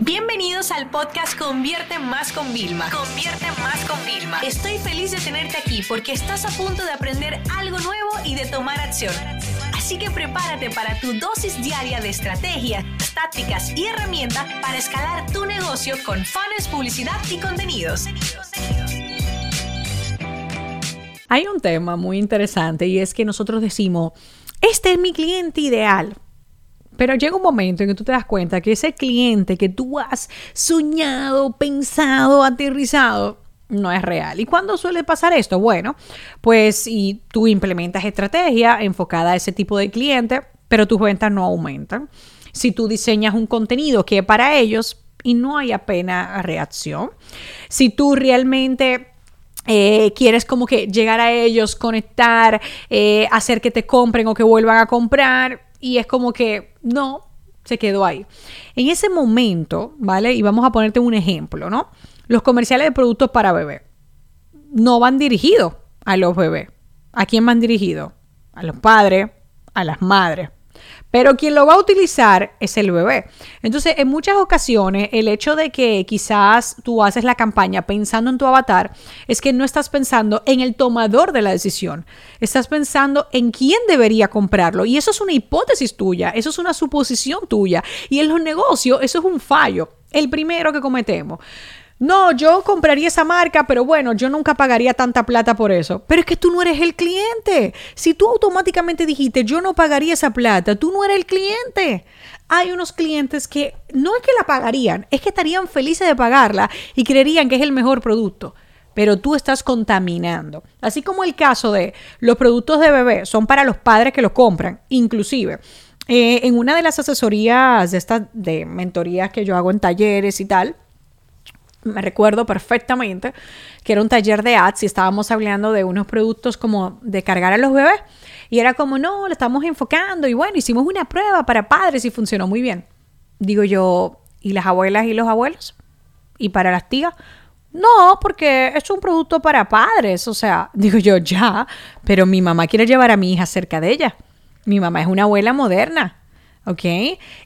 Bienvenidos al podcast Convierte Más con Vilma. Convierte Más con Vilma. Estoy feliz de tenerte aquí porque estás a punto de aprender algo nuevo y de tomar acción. Así que prepárate para tu dosis diaria de estrategias, tácticas y herramientas para escalar tu negocio con fans, publicidad y contenidos. Hay un tema muy interesante y es que nosotros decimos, este es mi cliente ideal. Pero llega un momento en que tú te das cuenta que ese cliente que tú has soñado, pensado, aterrizado, no es real. ¿Y cuándo suele pasar esto? Bueno, pues si tú implementas estrategia enfocada a ese tipo de cliente, pero tus ventas no aumentan. Si tú diseñas un contenido que es para ellos y no hay apenas reacción. Si tú realmente eh, quieres como que llegar a ellos, conectar, eh, hacer que te compren o que vuelvan a comprar y es como que no, se quedó ahí. En ese momento, ¿vale? Y vamos a ponerte un ejemplo, ¿no? Los comerciales de productos para bebé no van dirigidos a los bebés. ¿A quién van dirigidos? A los padres, a las madres. Pero quien lo va a utilizar es el bebé. Entonces, en muchas ocasiones, el hecho de que quizás tú haces la campaña pensando en tu avatar es que no estás pensando en el tomador de la decisión. Estás pensando en quién debería comprarlo. Y eso es una hipótesis tuya, eso es una suposición tuya. Y en los negocios, eso es un fallo. El primero que cometemos. No, yo compraría esa marca, pero bueno, yo nunca pagaría tanta plata por eso. Pero es que tú no eres el cliente. Si tú automáticamente dijiste, yo no pagaría esa plata, tú no eres el cliente. Hay unos clientes que no es que la pagarían, es que estarían felices de pagarla y creerían que es el mejor producto. Pero tú estás contaminando. Así como el caso de los productos de bebé son para los padres que los compran, inclusive. Eh, en una de las asesorías de estas de mentorías que yo hago en talleres y tal, me recuerdo perfectamente que era un taller de ads y estábamos hablando de unos productos como de cargar a los bebés. Y era como, no, lo estamos enfocando. Y bueno, hicimos una prueba para padres y funcionó muy bien. Digo yo, ¿y las abuelas y los abuelos? ¿Y para las tías? No, porque es un producto para padres. O sea, digo yo, ya, pero mi mamá quiere llevar a mi hija cerca de ella. Mi mamá es una abuela moderna. ¿Ok?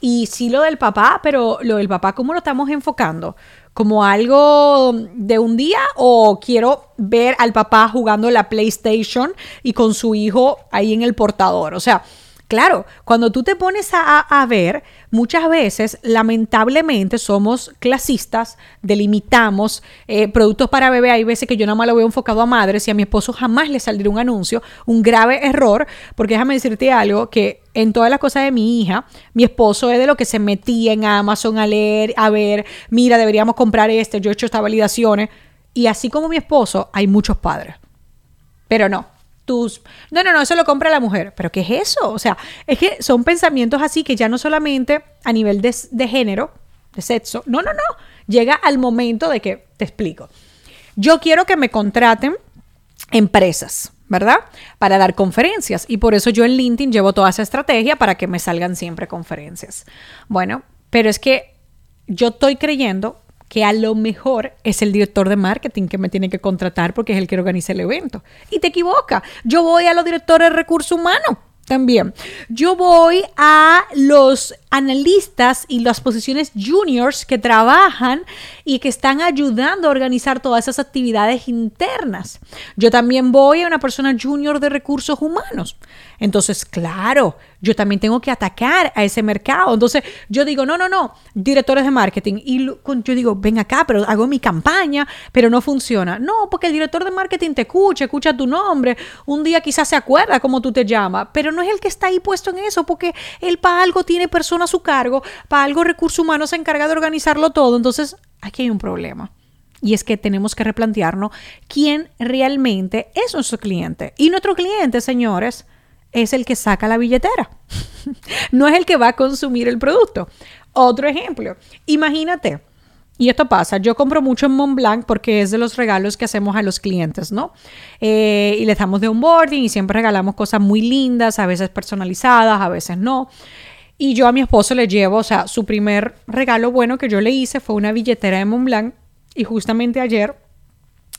Y sí lo del papá, pero lo del papá, ¿cómo lo estamos enfocando? como algo de un día o quiero ver al papá jugando la PlayStation y con su hijo ahí en el portador. O sea, claro, cuando tú te pones a, ver, muchas veces, lamentablemente, somos clasistas, delimitamos eh, productos para bebé. Hay veces que yo nada más lo veo enfocado a madres y a mi esposo jamás le saldría un anuncio. Un grave error, porque déjame decirte algo que en todas las cosas de mi hija, mi esposo es de lo que se metía en Amazon a leer, a ver, mira, deberíamos comprar este, yo he hecho estas validaciones. Y así como mi esposo, hay muchos padres. Pero no, tus... No, no, no, eso lo compra la mujer. ¿Pero qué es eso? O sea, es que son pensamientos así que ya no solamente a nivel de, de género, de sexo, no, no, no, llega al momento de que, te explico, yo quiero que me contraten empresas, ¿verdad? Para dar conferencias. Y por eso yo en LinkedIn llevo toda esa estrategia para que me salgan siempre conferencias. Bueno, pero es que yo estoy creyendo que a lo mejor es el director de marketing que me tiene que contratar porque es el que organiza el evento. Y te equivoca. Yo voy a los directores de recursos humanos también. Yo voy a los analistas y las posiciones juniors que trabajan y que están ayudando a organizar todas esas actividades internas. Yo también voy a una persona junior de recursos humanos. Entonces, claro, yo también tengo que atacar a ese mercado. Entonces, yo digo, no, no, no, directores de marketing. Y yo digo, ven acá, pero hago mi campaña, pero no funciona. No, porque el director de marketing te escucha, escucha tu nombre. Un día quizás se acuerda cómo tú te llamas, pero no es el que está ahí puesto en eso, porque él para algo tiene personas a su cargo, para algo recursos humanos se encarga de organizarlo todo. Entonces, aquí hay un problema. Y es que tenemos que replantearnos quién realmente es nuestro cliente. Y nuestro cliente, señores, es el que saca la billetera. no es el que va a consumir el producto. Otro ejemplo, imagínate, y esto pasa, yo compro mucho en Montblanc porque es de los regalos que hacemos a los clientes, ¿no? Eh, y les damos de onboarding y siempre regalamos cosas muy lindas, a veces personalizadas, a veces no. Y yo a mi esposo le llevo, o sea, su primer regalo bueno que yo le hice fue una billetera de Montblanc y justamente ayer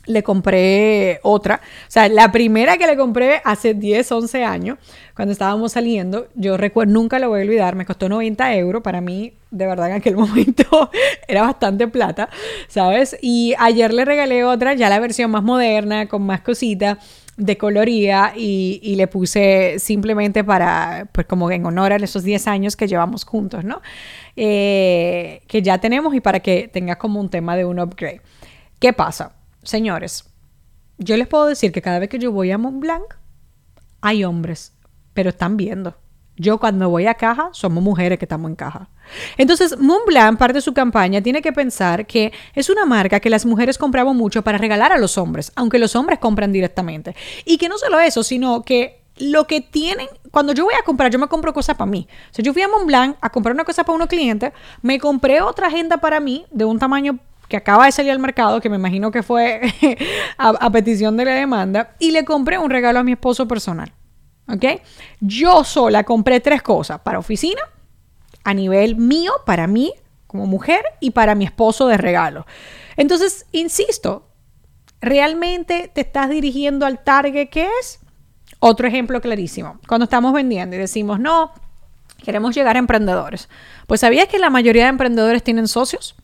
le compré otra. O sea, la primera que le compré hace 10, 11 años, cuando estábamos saliendo, yo recuerdo, nunca lo voy a olvidar, me costó 90 euros. Para mí, de verdad, en aquel momento era bastante plata, ¿sabes? Y ayer le regalé otra, ya la versión más moderna, con más cositas de coloría y, y, le puse simplemente para, pues como en honor a esos 10 años que llevamos juntos, ¿no? Eh, que ya tenemos y para que tenga como un tema de un upgrade. ¿Qué pasa? Señores, yo les puedo decir que cada vez que yo voy a Mont Blanc, hay hombres, pero están viendo. Yo cuando voy a caja, somos mujeres que estamos en caja. Entonces, Montblanc, parte de su campaña, tiene que pensar que es una marca que las mujeres compramos mucho para regalar a los hombres, aunque los hombres compran directamente. Y que no solo eso, sino que lo que tienen, cuando yo voy a comprar, yo me compro cosas para mí. O sea, yo fui a Montblanc a comprar una cosa para unos clientes, me compré otra agenda para mí de un tamaño que acaba de salir al mercado, que me imagino que fue a, petición de la demanda, y le compré un regalo a mi esposo personal. ¿Ok? Yo sola compré tres cosas para oficina, a nivel mío, para mí como mujer y para mi esposo de regalo. Entonces, insisto, ¿realmente te estás dirigiendo al target que es? Otro ejemplo clarísimo. Cuando estamos vendiendo y decimos, no, queremos llegar a emprendedores. Pues ¿sabías que la mayoría de emprendedores tienen socios?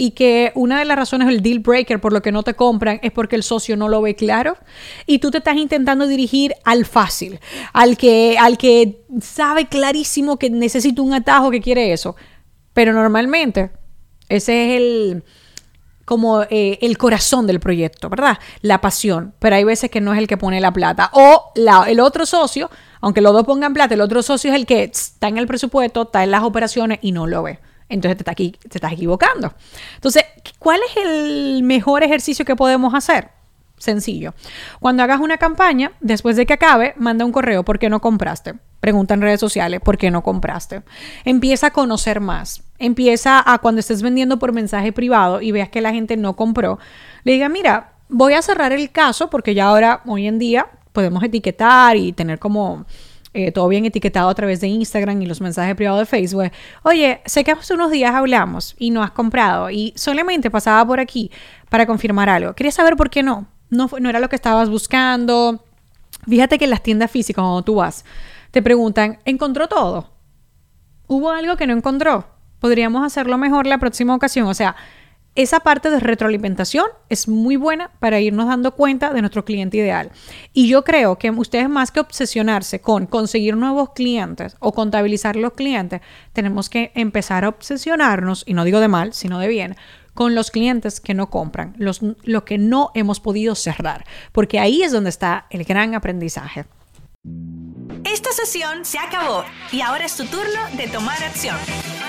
Y que una de las razones del deal breaker por lo que no te compran es porque el socio no lo ve claro y tú te estás intentando dirigir al fácil, al que, al que sabe clarísimo que necesita un atajo que quiere eso. Pero normalmente ese es el como eh, el corazón del proyecto, ¿verdad? La pasión, pero hay veces que no es el que pone la plata. O el otro socio, aunque los dos pongan plata, el otro socio es el que está en el presupuesto, está en las operaciones y no lo ve entonces te, aquí, estás equivocando. Entonces, ¿cuál es el mejor ejercicio que podemos hacer? Sencillo. Cuando hagas una campaña, después de que acabe, manda un correo, ¿por qué no compraste? Pregunta en redes sociales, ¿por qué no compraste? Empieza a conocer más. Empieza a cuando estés vendiendo por mensaje privado y veas que la gente no compró, le diga, mira, voy a cerrar el caso porque ya ahora, hoy en día, podemos etiquetar y tener como eh, todo bien etiquetado a través de Instagram y los mensajes privados de Facebook. Oye, sé que hace unos días hablamos y no has comprado y solamente pasaba por aquí para confirmar algo. Quería saber por qué no. No, no era lo que estabas buscando. Fíjate que en las tiendas físicas, cuando tú vas, te preguntan, ¿encontró todo? ¿Hubo algo que no encontró? Podríamos hacerlo mejor la próxima ocasión. O sea, esa parte de retroalimentación es muy buena para irnos dando cuenta de nuestro cliente ideal. Y yo creo que ustedes más que obsesionarse con conseguir nuevos clientes o contabilizar los clientes, tenemos que empezar a obsesionarnos, y no digo de mal, sino de bien, con los clientes que no compran, los, lo que no hemos podido cerrar, porque ahí es donde está el gran aprendizaje. Esta sesión se acabó y ahora es tu turno de tomar acción.